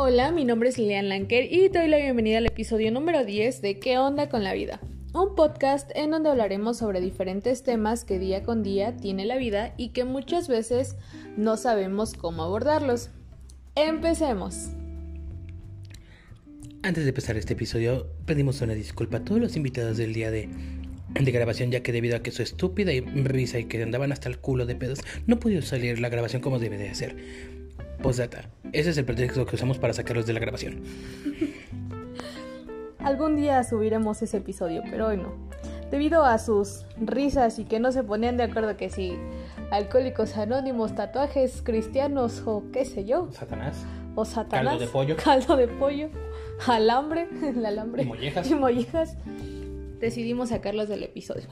Hola, mi nombre es Lilian Lanker y te doy la bienvenida al episodio número 10 de ¿Qué onda con la vida? Un podcast en donde hablaremos sobre diferentes temas que día con día tiene la vida y que muchas veces no sabemos cómo abordarlos. Empecemos. Antes de empezar este episodio, pedimos una disculpa a todos los invitados del día de, grabación, ya que debido a que su estúpida y risa y que andaban hasta el culo de pedos, no pudo salir la grabación como debe de ser. Postdata, ese es el pretexto que usamos para sacarlos de la grabación. Algún día subiremos ese episodio, pero hoy no. Debido a sus risas y que no se ponían de acuerdo que si alcohólicos anónimos, tatuajes cristianos o qué sé yo. Satanás. O Satanás. Caldo de pollo. Caldo de pollo. Alambre. El alambre. Y mollejas. Y mollejas. Decidimos sacarlos del episodio.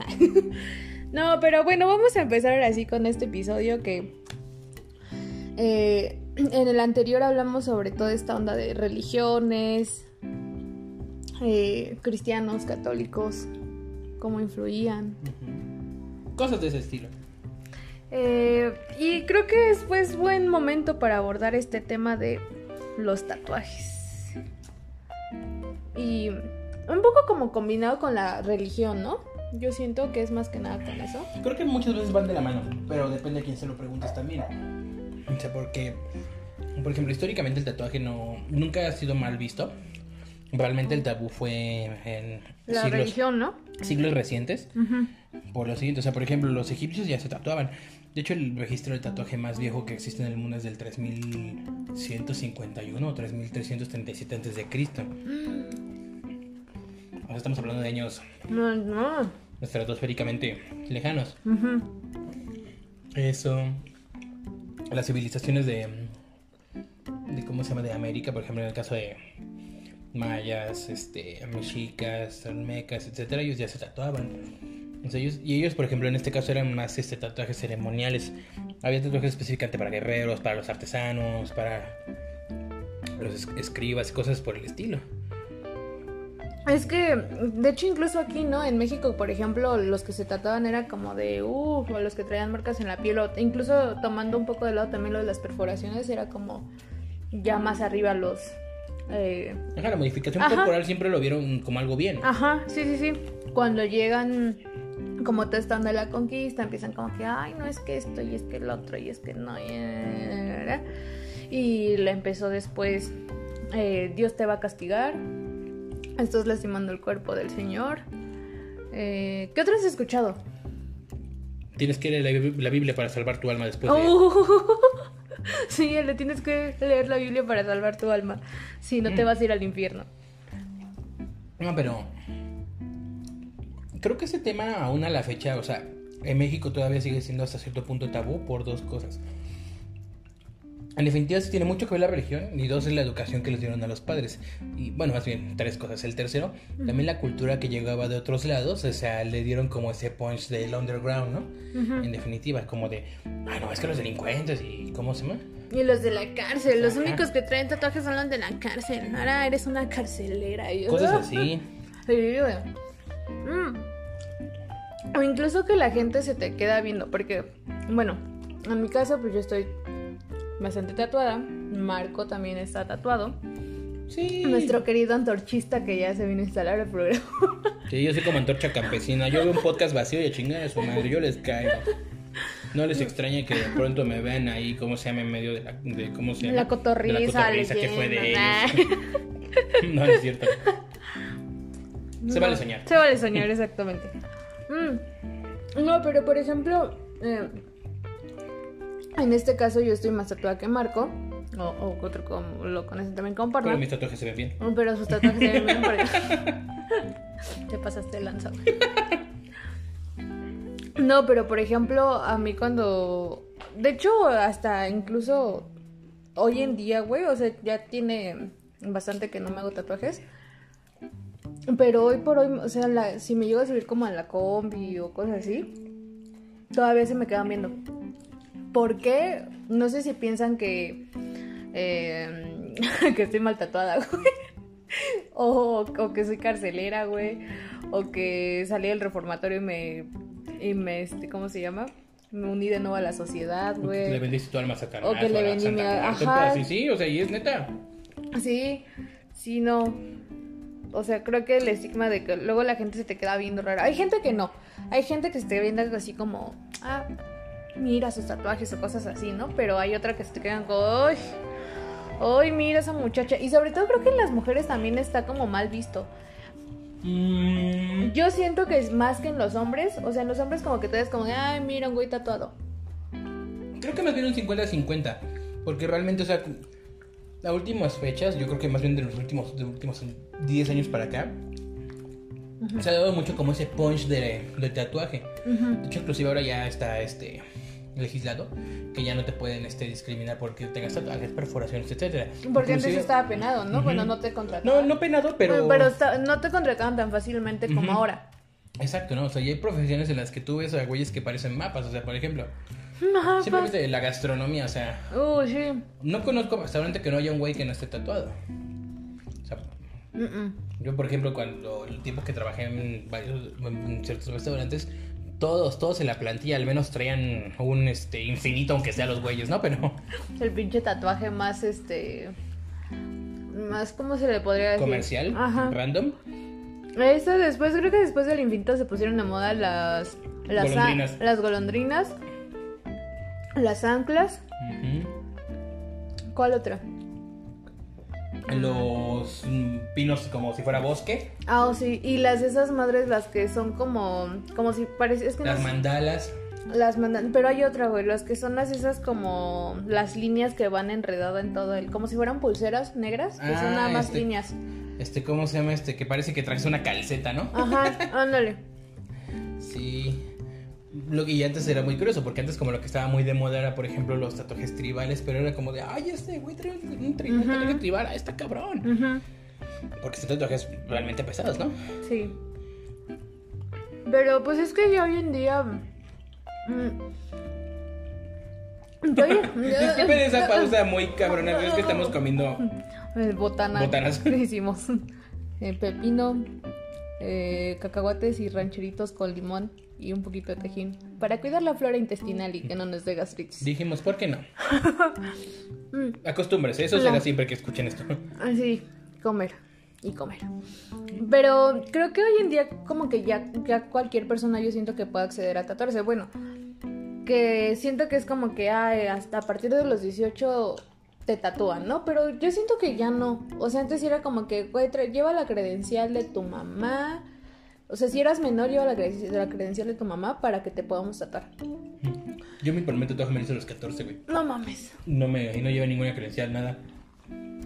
no, pero bueno, vamos a empezar así con este episodio que... eh, en el anterior hablamos sobre toda esta onda de religiones, eh, cristianos, católicos, cómo influían. Cosas de ese estilo. Eh, y creo que es pues buen momento para abordar este tema de los tatuajes. Y un poco como combinado con la religión, ¿no? Yo siento que es más que nada con eso. Creo que muchas veces van de la mano, pero depende a quién se lo preguntes también. O sea, porque, por ejemplo, históricamente el tatuaje no, nunca ha sido mal visto. Realmente el tabú fue en La siglos, religión, ¿no? siglos recientes. Por lo siguiente, o sea, por ejemplo, los egipcios ya se tatuaban. De hecho, el registro de tatuaje más viejo que existe en el mundo es del 3151 o 3337 antes de Cristo. O sea, estamos hablando de años No, no. estratosféricamente lejanos. Eso. Las civilizaciones de. de ¿Cómo se llama? De América, por ejemplo, en el caso de mayas, este, mexicas, olmecas, etcétera, ellos ya se tatuaban. Ellos, y ellos, por ejemplo, en este caso eran más este, tatuajes ceremoniales. Había tatuajes específicamente para guerreros, para los artesanos, para los es- escribas y cosas por el estilo. Es que, de hecho, incluso aquí, ¿no? En México, por ejemplo, los que se tatuaban era como de, uff, o los que traían marcas en la piel, o incluso tomando un poco de lado también lo de las perforaciones, era como ya más arriba los... eh, Ajá, la modificación Ajá. corporal siempre lo vieron como algo bien. Ajá, sí, sí, sí. Cuando llegan como todo esta onda de la conquista, empiezan como que, ay, no es que esto, y es que el otro, y es que no. Y, y le empezó después, eh, Dios te va a castigar, estás lastimando el cuerpo del Señor. Eh, ¿Qué otro has escuchado? Tienes que leer la, Bib- la Biblia para salvar tu alma después de... Oh. sí, le tienes que leer la Biblia para salvar tu alma. Si no te vas a ir al infierno. No, pero creo que ese tema aún a la fecha, o sea, en México todavía sigue siendo hasta cierto punto tabú por dos cosas. En definitiva, sí tiene mucho que ver la religión y dos es la educación que les dieron a los padres. Y bueno, más bien tres cosas. El tercero, también la cultura que llegaba de otros lados, o sea, le dieron como ese punch del underground, ¿no? En definitiva, como de, ah, no, es que los delincuentes y ¿cómo se llama? Y los de la cárcel, los Ajá. únicos que traen tatuajes son los de la cárcel. Ahora eres una carcelera. Y yo, Cosas así. Sí. Mm. O incluso que la gente se te queda viendo, porque, bueno, en mi caso, pues yo estoy bastante tatuada. Marco también está tatuado. Sí. Nuestro querido antorchista que ya se vino a instalar el programa. Sí, yo soy como antorcha campesina. Yo veo un podcast vacío y a chingar a su madre. Yo les caigo. No les extraña que de pronto me vean ahí, ¿cómo se llama? En medio de la. De, ¿Cómo se llama? La cotorriza, De la cotorriza que fue de ellos. no, no es cierto. Se vale soñar. Se vale soñar, exactamente. Mm. No, pero por ejemplo, eh, en este caso yo estoy más tatuada que Marco. O, o otro como lo conocen también como Parma. Pero mis tatuajes se ven bien. Oh, Pero sus tatuajes se ven bien porque... Te pasaste de lanza. güey. No, pero por ejemplo, a mí cuando... De hecho, hasta incluso hoy en día, güey, o sea, ya tiene bastante que no me hago tatuajes. Pero hoy por hoy, o sea, la- si me llego a subir como a la combi o cosas así, todavía se me quedan viendo. ¿Por qué? No sé si piensan que... eh, que estoy mal tatuada, güey. O, o que soy carcelera, güey. O que salí del reformatorio y me. Y me, este, ¿cómo se llama? Me uní de nuevo a la sociedad, Le güey. vendiste tu alma a Satanás. O que le vendí mi- ajá. Sí, sí, o sea, y es neta. Sí, sí, no. O sea, creo que el estigma de que luego la gente se te queda viendo rara. Hay gente que no. Hay gente que se te viendo así como, ah, mira sus tatuajes o cosas así, ¿no? Pero hay otra que se te quedan como, ¡ay! ¡Ay, mira esa muchacha! Y sobre todo creo que en las mujeres también está como mal visto. Mm, Yo siento que es más que en los hombres. O sea, en los hombres como que te ves como, ay, mira un güey tatuado. creo que más bien un 50-50. Porque realmente, o sea, las últimas fechas, yo creo que más bien de los últimos, de los últimos 10 años para acá, se ha dado mucho como ese punch de, de tatuaje. De hecho, inclusive ahora ya está este legislado que ya no te pueden este, discriminar porque tengas tatuajes, perforaciones, etcétera. Porque antes Inclusive- estaba penado, ¿no? Ujú. Bueno, no te contrataban. No, no penado, pero... Pero, no te contrataban tan fácilmente como ahora. Exacto, ¿no? O sea, y hay profesiones en las que tú ves a güeyes que parecen mapas. O sea, por ejemplo, Mapas. simplemente la gastronomía, o sea, Uy, sí. no conozco restaurante que no haya un güey que no esté tatuado. O sea, Mm-mm. yo, por ejemplo, cuando el tiempo que trabajé en varios, en ciertos restaurantes, todos, todos en la plantilla al menos traían un este infinito, aunque sea los güeyes, ¿no? Pero El pinche tatuaje más, este... Más, ¿cómo se le podría decir? comercial, Ajá. random. Eso después, creo que después del infinito se pusieron de moda las... Las Golondrinas. a- las golondrinas. Las anclas. ¿Cuál otra? Los pinos como si fuera bosque, Ah, oh, sí. Y las esas madres, las que son como... Como si parece... Es que las mandalas. Las mandan, pero hay otra, güey, las que son las esas como las líneas que van enredadas en todo el, como si fueran pulseras negras, que son Ah, nada más este- líneas. Este, ¿cómo se llama este? Que parece que traes una calceta, ¿no? Ajá, ándale. Sí. Lo que y antes era muy curioso, porque antes como lo que estaba muy de moda era, por ejemplo, los tatuajes tribales, pero era como de, ay, este güey trae un, tri- un Ujú. tatuaje tribal, ah, está cabrón. Ujú, Porque son tatuajes realmente pesados, ¿no? Sí. Pero pues es que ya hoy en día. mm, ya hoy- Disculpen esa pausa muy cabrona, pero es que estamos comiendo. Botana. Botanas. que hicimos. Eh, pepino, eh, cacahuates y rancheritos con limón y un poquito de tajín. Para cuidar la flora intestinal y que no nos dé gastritis. Dijimos, ¿por qué no? Mm, Acostúmbrese, eso será siempre que escuchen esto. Así, comer y comer. Pero creo que hoy en día como que ya, ya cualquier persona yo siento que puede acceder a tatuarse. Bueno, que siento que es como que ay, hasta a partir de los 18 te tatúan, ¿no? Pero yo siento que ya no. O sea, antes era como que, güey, lleva la credencial de tu mamá. O sea, si eras menor, lleva la, creden- la credencial de tu mamá para que te podamos tatuar. Yo mi primer tatuaje me hice a los 14, güey. No mames. No me, y no llevé ninguna credencial, nada.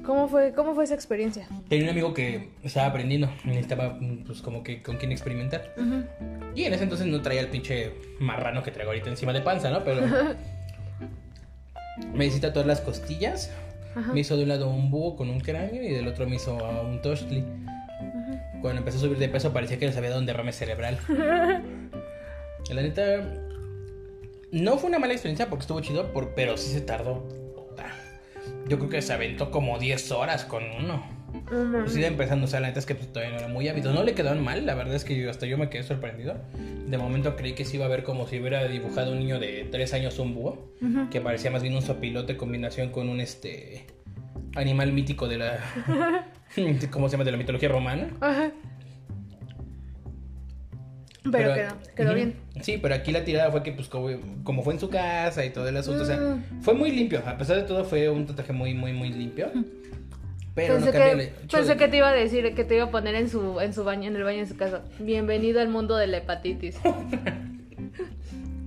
¿Cómo fue, cómo fue esa experiencia? Tenía un amigo que estaba aprendiendo, necesitaba pues como que con quién experimentar. Y en ese entonces no traía el pinche marrano que traigo ahorita encima de panza, ¿no? Pero me hice tatuar las costillas. Ajá. Me hizo de un lado un búho con un cráneo y del otro me hizo a un toshli. Cuando empezó a subir de peso parecía que les había dado un derrame cerebral. La neta, no fue una mala experiencia porque estuvo chido, por- pero sí se tardó. Yo creo que se aventó como 10 horas con uno. Pues iba empezando, o sea, la neta es que pues, todavía no era muy hábito. No le quedaron mal, la verdad es que yo- hasta yo me quedé sorprendido. De momento creí que se iba a ver como si hubiera dibujado un niño de 3 años un búho, que parecía más bien un sopilote en combinación con un este animal mítico de la ¿cómo se llama? de la mitología romana. Ajá. Pero, quedó, quedó bien. Sí, pero aquí la tirada fue que pues como, como fue en su casa y todo el asunto, o sea, Mm. fue muy limpio, a pesar de todo fue un tatuaje muy muy muy limpio. Pero pensé no que, pensé de- que te iba a decir que te iba a poner en su, en su baño, en el baño de su casa. Bienvenido al mundo de la hepatitis.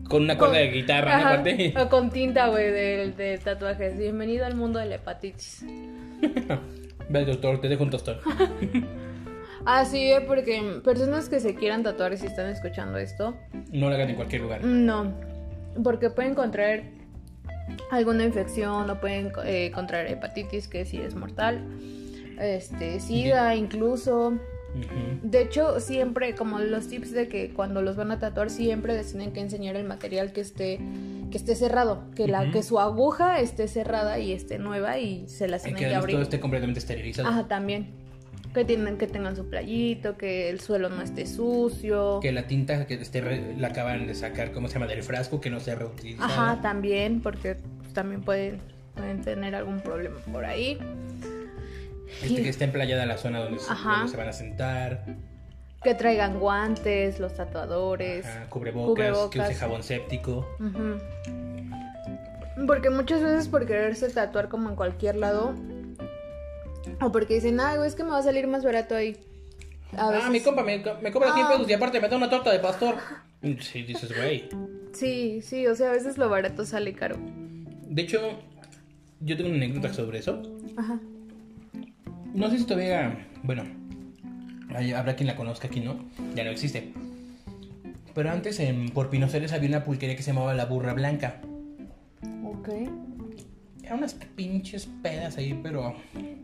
con una cuerda de guitarra. Ajá, Aparte. o con tinta, güey, de, de tatuajes. Bienvenido al mundo de la hepatitis. Ve, doctor, te dejo un tostón. Ah, sí, eh, porque personas que se quieran tatuar y si están escuchando esto, No lo hagan en cualquier lugar. no, porque pueden contraer alguna infección o pueden eh, contraer hepatitis, que sí es mortal, este, sida incluso. De hecho, siempre, como los tips de que cuando los van a tatuar, siempre les tienen que enseñar el material que esté, que esté cerrado, que la, que su aguja esté cerrada y esté nueva y se las tienen que que abrir. todo esté completamente esterilizado. Ajá, también. Que tienen, que tengan su playito, que el suelo no esté sucio. Que la tinta que esté re- la acaban de sacar, ¿cómo se llama? Del frasco, que no sea reutilizada. Ajá, también, porque también pueden, pueden tener algún problema por ahí. Este, que esté emplayada la zona donde se, donde se van a sentar. Que traigan guantes, los tatuadores. Ajá, cubrebocas, que Cubrebocas. use jabón séptico. Ujú. Porque muchas veces por quererse tatuar como en cualquier lado. O porque dicen, güey, es que me va a salir más barato ahí. A veces... Ah, mi compa me, me cobra 100 Ah. pesos y aparte me da una torta de pastor. Sí, dices, güey. Sí, sí, o sea, a veces lo barato sale caro. De hecho, yo tengo una anécdota sobre eso. Ajá. No sé si todavía, bueno, hay- habrá quien la conozca aquí, ¿no? Ya no existe. Pero antes en, por Pinoceres había una pulquería que se llamaba La Burra Blanca. Ok. Eran unas pinches pedas ahí, pero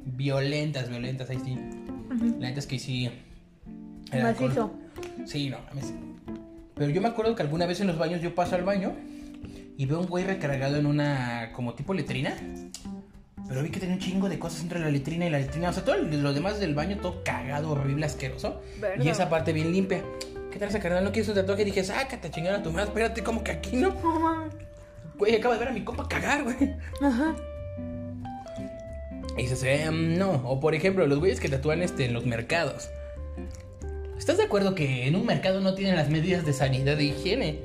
violentas, violentas, ahí sí. La neta es que sí. Macizo. Sí, no, mames. Pero yo me acuerdo que alguna vez en los baños yo paso al baño y veo un güey recargado en una como tipo letrina. Pero vi que tenía un chingo de cosas entre la letrina y la letrina. O sea, todo lo demás del baño todo cagado, horrible, asqueroso. Y esa parte bien limpia. ¿Qué tal esa carnal? ¿No quieres un tatuaje? Y dije, sácate a chingar a tu madre. Espérate, como que aquí no. Güey, acabo de ver a mi compa cagar, güey. Ajá. Y dices, eh, no. O por ejemplo, los güeyes que tatúan este, en los mercados. ¿Estás de acuerdo que en un mercado no tienen las medidas de sanidad de higiene?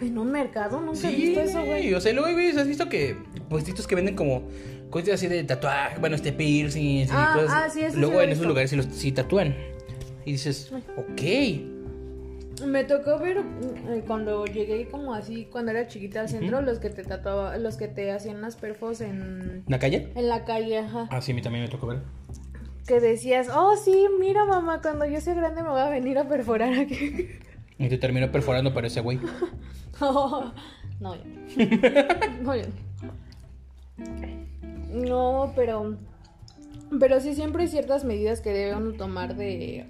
En un mercado nunca he Sí, visto eso, güey. O sea, luego, güey, ¿has visto que puestitos que venden como cosas así de tatuaje, bueno, este piercing, Ah, y cosas? ah, sí, eso sí Luego en esos lugares sí, los, sí tatúan. Y dices, ok. Me tocó ver eh, cuando llegué como así, cuando era chiquita al centro, los que te tatuaba, los que te hacían las perfos en, ¿En la calle? en la calle, ajá. Ah, sí, a mí también me tocó ver. Que decías, oh sí, mira mamá, cuando yo sea grande me voy a venir a perforar aquí. Y te terminó perforando para ese güey. no. No. No, pero. Pero sí, siempre hay ciertas medidas que debe uno tomar de.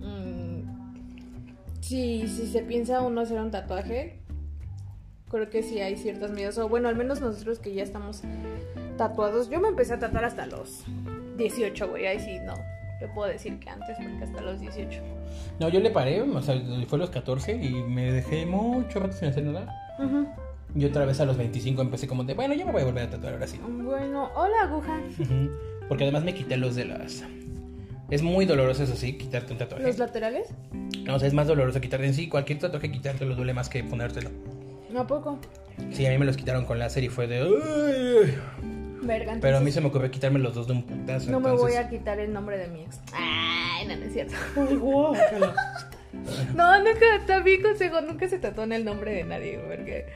mm, si, si se piensa uno hacer un tatuaje, creo que sí hay ciertas medidas. O bueno, al menos nosotros que ya estamos tatuados. Yo me empecé a tatuar hasta los 18, güey. Ahí sí, no. Te puedo decir que antes, porque hasta los 18. No, yo le paré, o sea, fue a los 14 y me dejé mucho rato sin hacer nada. Y otra vez a los 25 empecé como de, bueno, ya me voy a volver a tatuar ahora sí. Bueno, hola aguja. Porque además me quité los de las... Es muy doloroso eso sí, quitarte un tatuaje. ¿Los laterales? No, o sea, es más doloroso quitarte en sí. Cualquier tatuaje quitártelo duele más que ponértelo. ¿A poco? Sí, a mí me los quitaron con láser y fue de... "Ay". Verga, Pero a mí se me ocurrió quitarme los dos de un putazo. no me voy a quitar el nombre de mi ex. Ay, no, no es cierto. Ay, guácala. No, nunca, también consejo, nunca se tatúan el nombre de nadie, porque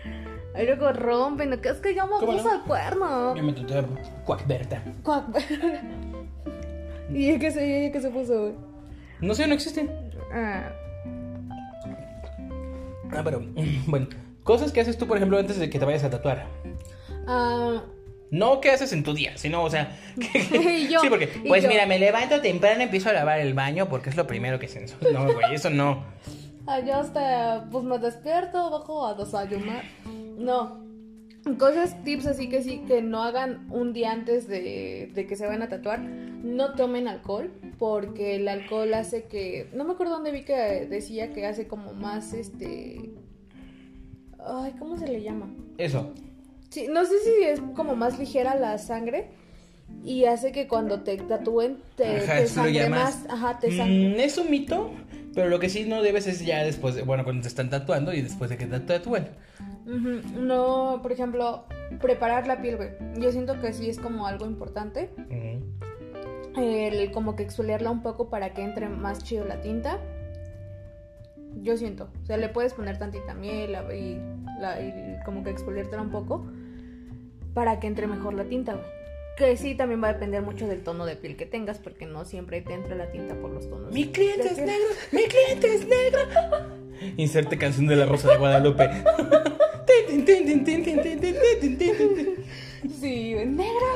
ahí luego rompen, que es que yo me ¿Cómo puse al cuerno. Yo me tatué Cuacberta. Cuac. ¿Y ella qué se, qué se puso, güey? No sé, no existen. Ah, Ah, pero... Bueno, cosas que haces tú, por ejemplo, antes de que te vayas a tatuar. ah, No qué haces en tu día, sino, o sea... Y yo, sí, porque... y Pues yo. mira, me levanto temprano, empiezo a lavar el baño porque es lo primero que se. No, güey, eso no. ah, yo hasta, pues me despierto, bajo a desayunar. No. Cosas, tips así que sí, que no hagan un día antes de, de que se van a tatuar. No tomen alcohol, porque el alcohol hace que... No me acuerdo dónde vi que decía que hace como más, este... Ay, ¿cómo se le llama? Eso. Sí, no sé si es como más ligera la sangre y hace que cuando te tatúen te, Ajá, te sangre más. Ajá, te sangre. Mm, es un mito, pero lo que sí no debes es ya después, de, bueno, cuando te están tatuando y después de que te tatúen. No, por ejemplo, preparar la piel, güey. Yo siento que sí es como algo importante. El como que exfoliarla un poco para que entre más chido la tinta. Yo siento. O sea, le puedes poner tantita miel y, la- y como que exfoliártela un poco para que entre mejor la tinta, güey. Que sí, también va a depender mucho del tono de piel que tengas, porque no siempre te entra la tinta por los tonos. Mi cliente es negro, mi cliente es negro. Inserte canción de la Rosa de Guadalupe. Sí, negro.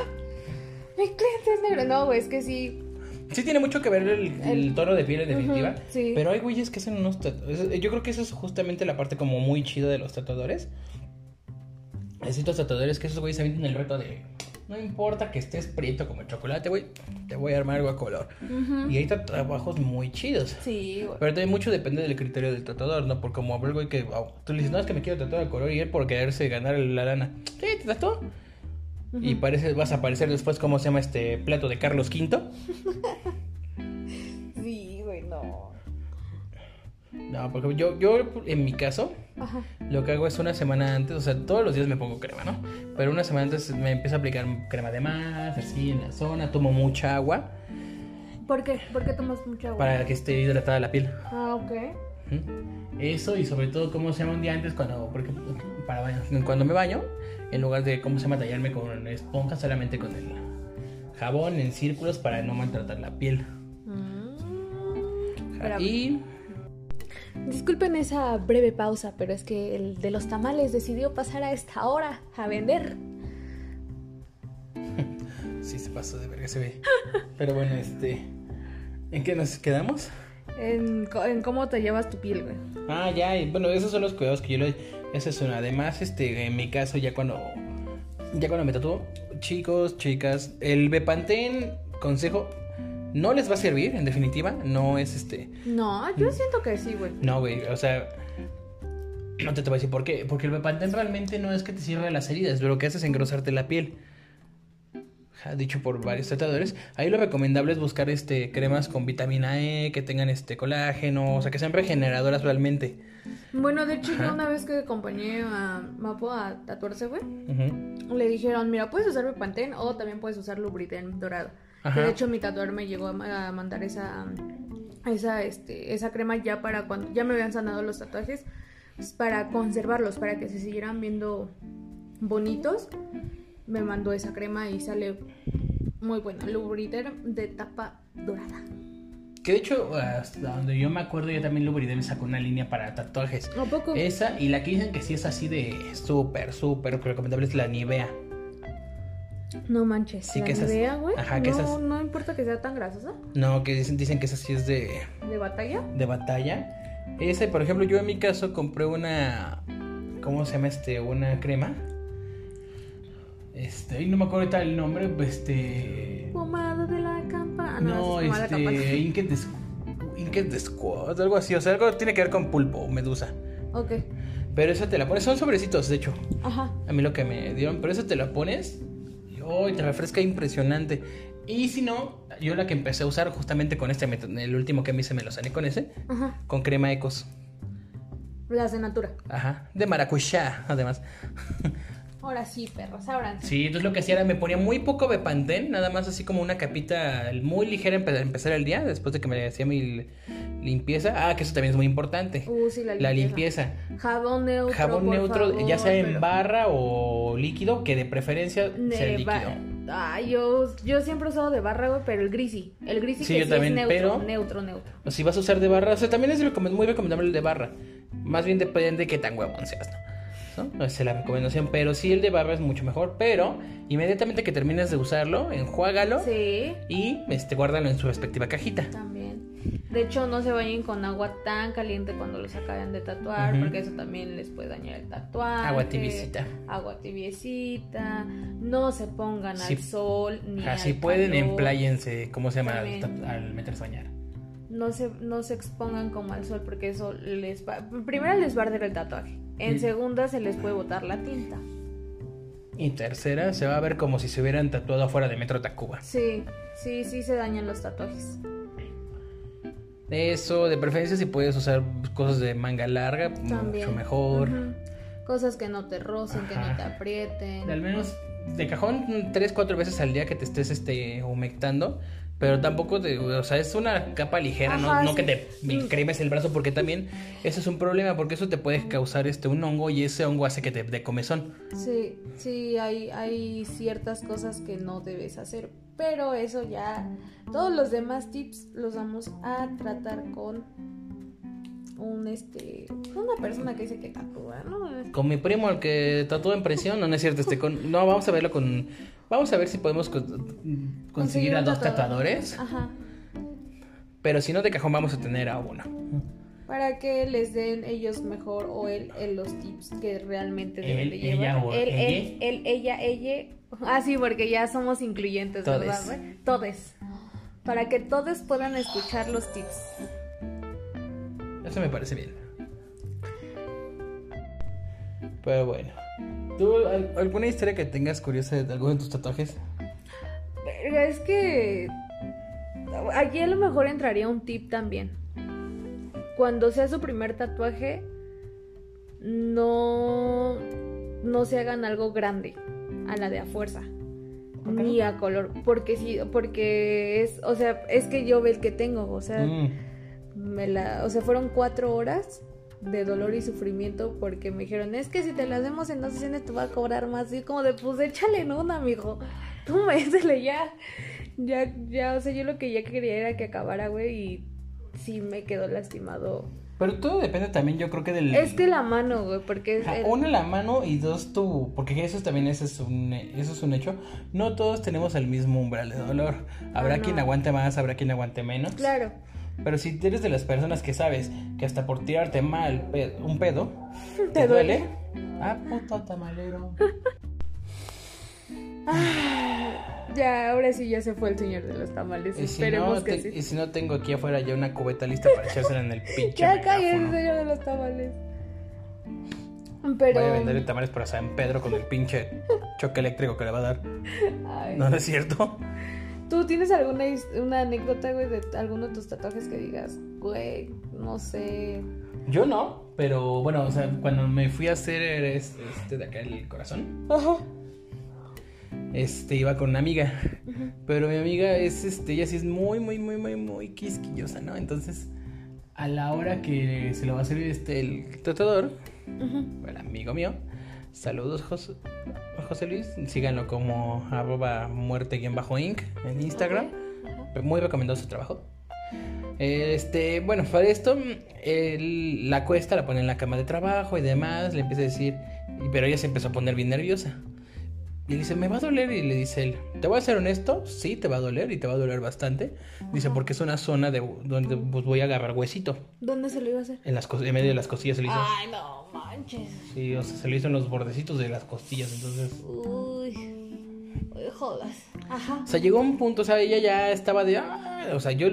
Mi cliente es negro. No, güey, es que sí. Sí tiene mucho que ver el, el tono de piel en definitiva. Ujú, sí. Pero hay güeyes que hacen unos tatuajes. Yo creo que eso es justamente la parte como muy chida de los tatuadores. Hay ciertos tatuadores que esos güeyes se avientan el reto de... No importa que estés prieto como el chocolate, güey. Te voy a armar algo a color. Ujú. Y hay trabajos muy chidos. Sí, güey. Pero también mucho depende del criterio del tatuador, ¿no? Porque como el güey que... oh, tú le dices, no, es que me quiero tatuar el color y él por quererse ganar la lana. Sí, te tatuó. Y parece, vas a aparecer después, ¿cómo se llama este plato de Carlos V? No, porque yo, yo en mi caso, Ajá. lo que hago es una semana antes, o sea, todos los días me pongo crema, ¿no? Pero una semana antes me empiezo a aplicar crema de más, así en la zona, tomo mucha agua ¿Por qué? ¿Por qué tomas mucha agua? para que esté hidratada la piel. Ah, ok. Eso y sobre todo cómo se llama un día antes cuando, porque para baño, cuando me baño, en lugar de cómo se llama tallarme con esponja, solamente con el jabón en círculos para no maltratar la piel. Mm. Y Disculpen esa breve pausa, pero es que el de los tamales decidió pasar a esta hora a vender. sí se pasó de verga se ve. Pero bueno, este ¿en qué nos quedamos? En, cómo te llevas tu piel, güey. Ah, ya, y bueno, esos son los cuidados que yo le esa es una. Además, este en mi caso ya cuando ya cuando me tatúo, chicos, chicas, el Bepantén consejo no les va a servir en definitiva, no es este No, yo siento que sí, güey. No, güey, o sea, no te, te voy a decir por qué. Porque el Bepantén realmente no es que te cierre las heridas, lo que hace es engrosarte la piel. Ja, Dicho por varios tratadores. Ahí lo recomendable es buscar este cremas con vitamina E, que tengan este colágeno, o sea, que sean regeneradoras realmente. Bueno, de hecho, Ajá. yo una vez que acompañé a Mapo a tatuarse, güey, le dijeron, mira, puedes usar Bepantén o también puedes usar Lubriten dorado. Que de hecho mi tatuador me llegó a, ma- a mandar esa esa este esa crema ya para cuando ya me habían sanado los tatuajes pues, para conservarlos para que se siguieran viendo bonitos. Me mandó esa crema y sale muy buena, Lubriter de tapa dorada. Que de hecho, hasta donde yo me acuerdo, ya también Lubriden sacó una línea para tatuajes. ¿A poco? Esa, y la que dicen que sí es así de súper, súper recomendable es la Nivea. No manches. Sí, la que esas- Nivea, güey. ajá, que no, esas- no importa que sea tan grasosa. No, que dicen, dicen que esa sí es de, De batalla. de batalla. Ese, por ejemplo, yo en mi caso compré una. ¿Cómo se llama este? Una crema. Este, no me acuerdo ahorita el nombre. Este. Pomada de la campana. No, esa es este. campana. De, de Squad, algo así. O sea, algo tiene que ver con pulpo, medusa. Ok. Pero esa te la pones. Son sobrecitos, de hecho. Ajá. A mí lo que me dieron. Pero esa te la pones. Y oh, te refresca impresionante. Y si no, yo la que empecé a usar justamente con este método. El último que me hice me lo sané con ese. Ajá. Con crema Ecos. Las de Natura. Ajá. De maracuyá, además. Ahora sí, perros, ábranse. Sí, entonces lo que hacía era me ponía muy poco Bepantén, nada más así como una capita muy ligera para empezar el día, después de que me hacía mi limpieza. Ah, que eso también es muy importante. Uh, sí, la limpieza. La limpieza. Jabón neutro. Jabón por neutro, favor, ya sea en pero- barra o líquido, que de preferencia sea de líquido. Ay, yo, yo siempre he usado de barra, güey, pero el grisi. El grisi Sí, que yo sí también, es neutro, pero- neutro, neutro. O si vas a usar de barra, o sea, también es muy recomendable el de barra. Más bien depende de qué tan huevón seas, ¿no? ¿No? Es la recomendación, pero sí el de barra es mucho mejor. Pero inmediatamente que termines de usarlo, enjuágalo Sí, y este, guárdalo en su respectiva cajita. también. De hecho, no se vayan con agua tan caliente cuando los acaben de tatuar, porque eso también les puede dañar el tatuaje. Agua tibiecita. Agua tibiecita. No se pongan Sí. al sol ni Así al pueden, calor. empláyense, ¿cómo se llama? Al, al meterse a bañar. No se, no se expongan como al sol porque eso les va... Primero les va a arder el tatuaje. En Mm. segunda se les puede botar la tinta. Y tercera, se va a ver como si se hubieran tatuado afuera de Metro Tacuba. Sí, sí, sí se dañan los tatuajes. Eso, de preferencia, si puedes usar cosas de manga larga, También. mucho mejor. Ujú. Cosas que no te rocen, que no te aprieten. Al menos de cajón, tres, cuatro veces al día que te estés este, humectando. Pero tampoco, te, o sea, es una capa ligera, no, Ajá, no sí. que te cremes el brazo, porque también eso es un problema, porque eso te puede causar este, un hongo y ese hongo hace que te dé comezón. Sí, sí, hay, hay ciertas cosas que no debes hacer. Pero eso ya. Todos los demás tips los vamos a tratar con un este. Una persona que dice que tatúa, ¿no? Con mi primo, el que tatúa en presión, no, no es cierto, este, con, no, vamos a verlo con, vamos a ver si podemos con- conseguir a dos tatuador. tatuadores, Ajá. pero si no de cajón vamos a tener a uno. Para que les den ellos mejor o él, él los tips que realmente deben de llevar. ella o él, ella. él, él, ella, ella. Ah, sí, porque ya somos incluyentes, Todes. ¿verdad? Todes. Para que todos puedan escuchar los tips. Eso me parece bien. Pero bueno, ¿Tú al- alguna historia que tengas curiosa de alguno de tus tatuajes? Verga, es que aquí a lo mejor entraría un tip también. Cuando sea su primer tatuaje, no, no se hagan algo grande a la de a fuerza. ¿Por qué Ni a color. Porque sí, porque es, o sea, es que yo ve el que tengo, o sea, Mm. Me la, o sea, fueron cuatro horas de dolor y sufrimiento porque me dijeron, es que si te la hacemos en dos sesiones te va a cobrar más. Y como de, pues échale en una, amigo. Tú métele ya. Ya, ya, o sea, yo lo que ya quería era que acabara, güey, y sí me quedó lastimado. Pero todo depende también, yo creo que del... Es que la mano, güey, porque es el- Uno, la mano y dos, tu... Porque eso también eso es, un, eso es un hecho. No todos tenemos el mismo umbral de dolor. Habrá Ah, no. quien aguante más, habrá quien aguante menos. Claro. Pero si eres de las personas que sabes que hasta por tirarte mal un pedo, ¿Te duele? Ah, puto tamalero. Ya, ahora sí ya se fue el señor de los tamales. Y si, Esperemos no, que te- sí. y si no tengo aquí afuera ya una cubeta lista para echársela en el pinche Ya cayó el señor de los tamales. Pero. Voy a venderle tamales para San Pedro con el pinche choque eléctrico que le va a dar. Ay. No, no es cierto. ¿Tú tienes alguna una anécdota, güey, de alguno de tus tatuajes que digas, güey, no sé? Yo no, pero bueno, o sea, cuando me fui a hacer este, este de acá el corazón, Ajá. este iba con una amiga. Pero mi amiga es este, ella sí es muy, muy, muy, muy, muy quisquillosa, ¿no? Entonces, a la hora que se lo va a hacer este el tatuador, el amigo mío, saludos José, José Luis, síganlo como arroba muerte-inc en Instagram. Muy recomendado su trabajo. Este, bueno, para esto, él la cuesta, la pone en la cama de trabajo y demás, le empieza a decir, pero ella se empezó a poner bien nerviosa. Y le dice, ¿me va a doler? Y le dice él, ¿te voy a ser honesto? Sí, te va a doler y te va a doler bastante. Dice, porque es una zona de, donde pues, voy a agarrar huesito. ¿Dónde se lo iba a hacer? En, las, cos- en medio de las costillas se hizo. Ay, no manches. Sí, o sea, se le hizo en los bordecitos de las costillas, entonces... Uy, uy, jodas. Ajá. O sea, llegó un punto, o sea, ella ya estaba de... "Ah", o sea, yo,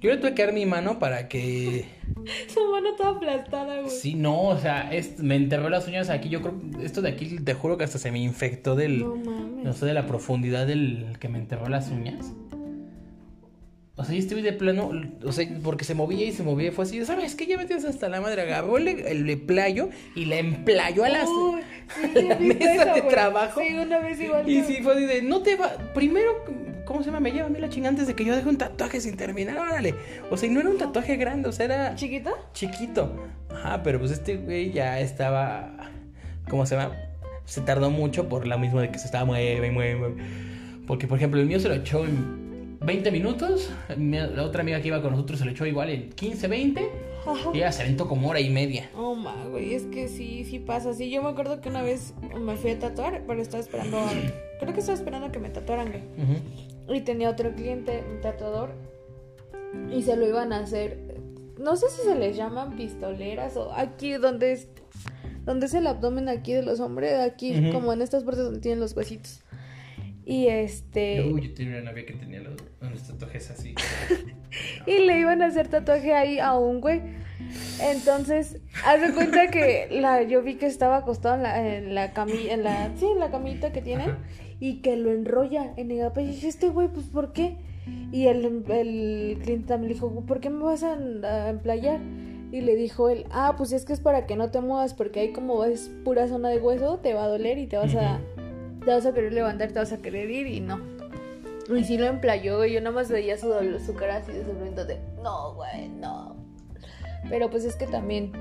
yo le tuve que dar mi mano para que... Su mano toda aplastada, güey. Sí, no, o sea, es- me enterró las uñas aquí. Yo creo esto de aquí, te juro que hasta se me infectó del. No No, mames. sé, de la profundidad del que me enterró las uñas. O sea, yo estuve de plano, o sea, porque se movía y se movía. Fue así, ¿sabes qué? Ya me tienes hasta la madre. Agarró el, el playo y la emplayó a las. Sí, a la mesa eso, de güey. trabajo. Sí, una vez igual. Y sí, fue así de, no te va. Primero, ¿cómo se llama? Me lleva a mí la chinga antes de que yo deje un tatuaje sin terminar. Órale. O sea, y no era un tatuaje grande, o sea, era ¿Chiquita? chiquito. Ajá, pero pues este güey ya estaba. ¿Cómo se llama? Se tardó mucho por lo mismo de que se estaba mueve mueve, mueve. Porque, por ejemplo, el mío se lo echó en 20 minutos. mi- La otra amiga que iba con nosotros se lo echó igual en 15, 20. Ajá. Y ella se aventó como hora y media. Oh, ma, güey, es que sí, sí pasa. Sí, yo me acuerdo que una vez me fui a tatuar, pero estaba esperando. a- Creo que estaba esperando a que me tatuaran, güey. Y tenía otro cliente, un tatuador, y se lo iban a hacer. No sé si se les llaman pistoleras o aquí donde es. Donde es el abdomen aquí de los hombres, aquí como en estas partes donde tienen los huesitos. Y este. Uy, yo tenía una novia que tenía los, unos tatuajes así. Y le iban a hacer tatuaje ahí a un güey. Entonces, haz de cuenta que la, yo vi que estaba acostado en la, en la camilla, en la, sí, en la camita que tienen, Ajá. y que lo enrolla en el gape. Y dije, este güey, pues, ¿por qué? Y el, el cliente también le dijo, ¿por qué me vas a, a emplayar? Y le dijo él, ah, pues es que es para que no te muevas, porque ahí como es pura zona de hueso, te va a doler y te vas a, te vas a querer levantar, te vas a querer ir y no. Y sí lo emplayó, y yo nada más veía su, su cara así de sufrimiento de, no, güey, no. Pero pues es que también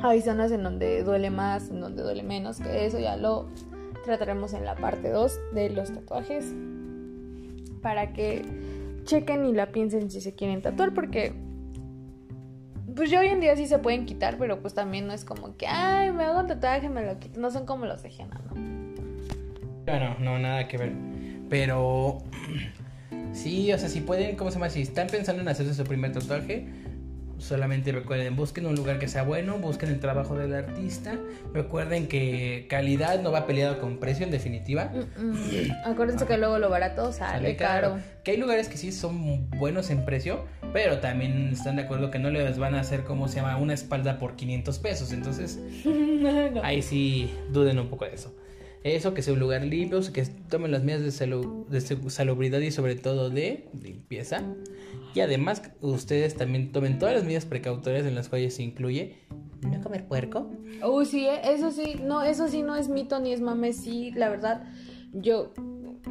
hay zonas en donde duele más, en donde duele menos, que eso ya lo trataremos en la parte 2 de los tatuajes. Para que chequen y la piensen si se quieren tatuar, porque pues ya hoy en día sí se pueden quitar, pero pues también no es como que, ay, me hago un tatuaje, me lo quito. No son como los de Jena, ¿no? Bueno, no, nada que ver. Pero sí, o sea, si pueden, ¿cómo se llama? Si están pensando en hacerse su primer tatuaje, solamente recuerden, busquen un lugar que sea bueno, busquen el trabajo del artista. Recuerden que calidad no va peleado con precio en definitiva. Mm, mm. Acuérdense que luego lo barato sale caro. Que hay lugares que sí son buenos en precio, Pero también están de acuerdo que no les van a hacer, como se llama? Una espalda por 500 pesos. Entonces, No. ahí sí duden un poco de eso. Eso, que sea un lugar limpio, que tomen las medidas de, salu- de salubridad y sobre todo de limpieza. Y además, ustedes también tomen todas las medidas precautorias en las cuales se incluye no comer puerco. Uy, sí, ¿eh? eso sí, no, eso sí no es mito ni es mame, sí, la verdad, yo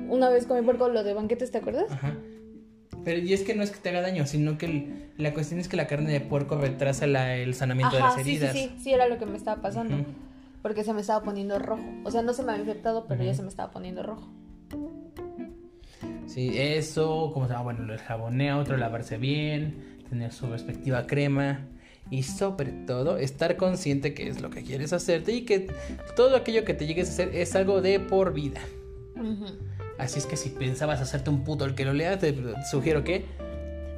una vez comí puerco lo de banquetes, ¿te acuerdas? Ajá. Pero y es que no es que te haga daño, sino que el- la cuestión es que la carne de puerco retrasa la- el sanamiento de las sí, sí, heridas. sí, sí, era lo que me estaba pasando. Porque se me estaba poniendo rojo, o sea, no se me había infectado, pero ya se me estaba poniendo rojo. Sí, eso, como se llama, bueno, el jaboneo, otro lavarse bien, tener su respectiva crema y sobre todo estar consciente que es lo que quieres hacerte y que todo aquello que te llegues a hacer es algo de por vida. Así es que si pensabas hacerte un puto el que lo leas, te sugiero que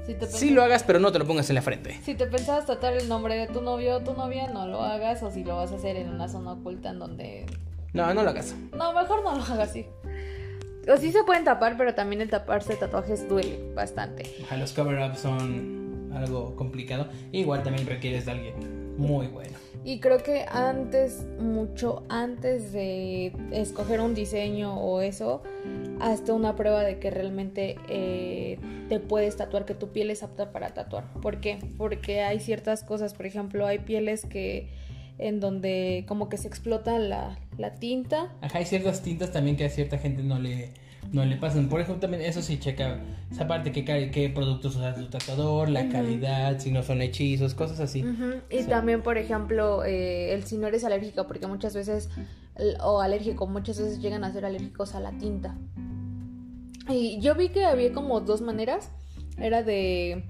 Si te, sí lo hagas, pero no te lo pongas en la frente. si te pensabas tratar el nombre de tu novio o tu novia, no lo hagas, o si lo vas a hacer en una zona oculta en donde... No, no lo hagas. No, mejor no lo hagas así. O sí se pueden tapar, pero también el taparse tatuajes duele bastante. Ajá, Los cover-ups son algo complicado. Igual también requieres de alguien muy bueno. Y creo que antes, mucho antes de escoger un diseño o eso, hasta una prueba de que realmente eh, te puedes tatuar, que tu piel es apta para tatuar. ¿Por qué? Porque hay ciertas cosas, por ejemplo, hay pieles que en donde como que se explota la, la tinta. Ajá, hay ciertas tintas también que a cierta gente no le, no le pasan. Por ejemplo, también eso sí checa esa parte, qué, qué productos usa tu tatuador, la calidad, si no son hechizos, cosas así. Y también, por ejemplo, eh, el si no eres alérgica, porque muchas veces, o alérgico, muchas veces llegan a ser alérgicos a la tinta. Y yo vi que había como dos maneras. Era de,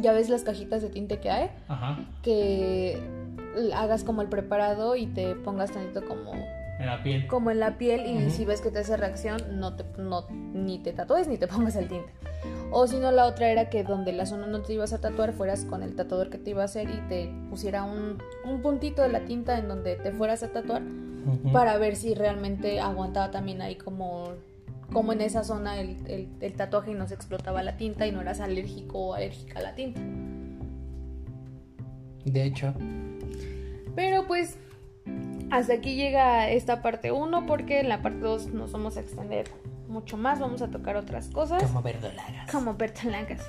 ya ves las cajitas de tinte que hay, Ajá, que hagas como el preparado y te pongas tantito como, en la piel. como en la piel y si ves que te hace reacción, no te, no, ni te tatúes ni te pongas el tinte. O si no, la otra era que donde la zona no te ibas a tatuar, fueras con el tatuador que te iba a hacer y te pusiera un, un puntito de la tinta en donde te fueras a tatuar para ver si realmente aguantaba también ahí como, como en esa zona el, el- el tatuaje y no se explotaba la tinta y no eras alérgico o alérgica a la tinta. De hecho, Pero pues hasta aquí llega esta parte 1 porque en la parte 2 nos vamos a extender mucho más, vamos a tocar otras cosas como verdolagas. como bertalancas.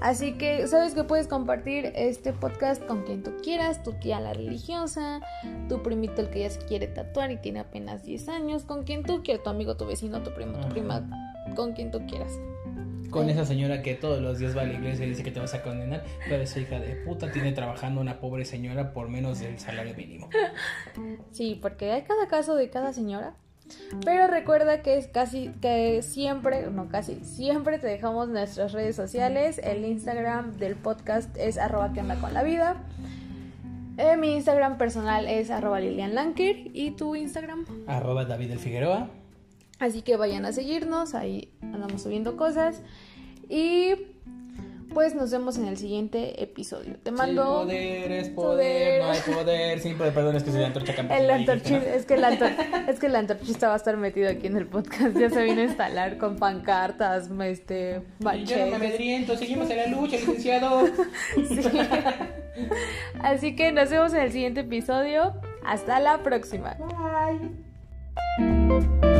Así que sabes que puedes compartir este podcast con quien tú quieras, tu tía la religiosa, tu primito el que ya se quiere tatuar y tiene apenas 10 años, con quien tú quieras, tu amigo, tu vecino, tu primo, tu prima, con quien tú quieras. Con esa señora que todos los días va a la iglesia y dice que te vas a condenar, pero esa hija de puta tiene trabajando una pobre señora por menos del salario mínimo. Sí, porque hay cada caso de cada señora. Pero recuerda que es casi, que siempre, no casi, siempre te dejamos nuestras redes sociales. El Instagram del podcast es arroba que onda con la vida. Eh, mi Instagram personal es arroba Lilian Lanker y tu Instagram. Arroba David el Figueroa. Así que vayan a seguirnos, ahí andamos subiendo cosas. Y pues nos vemos en el siguiente episodio. Te mando... Poder es poder, Poder. no hay poder. Sí, pero perdón, es que soy la antorcha. El ¿no? es que el, antor- es que el antorchista va a estar metido aquí en el podcast. Ya se vino a instalar con pancartas, este, Yo no me amedriento, seguimos en la lucha, licenciado. Sí. Así que nos vemos en el siguiente episodio. Hasta la próxima. Bye.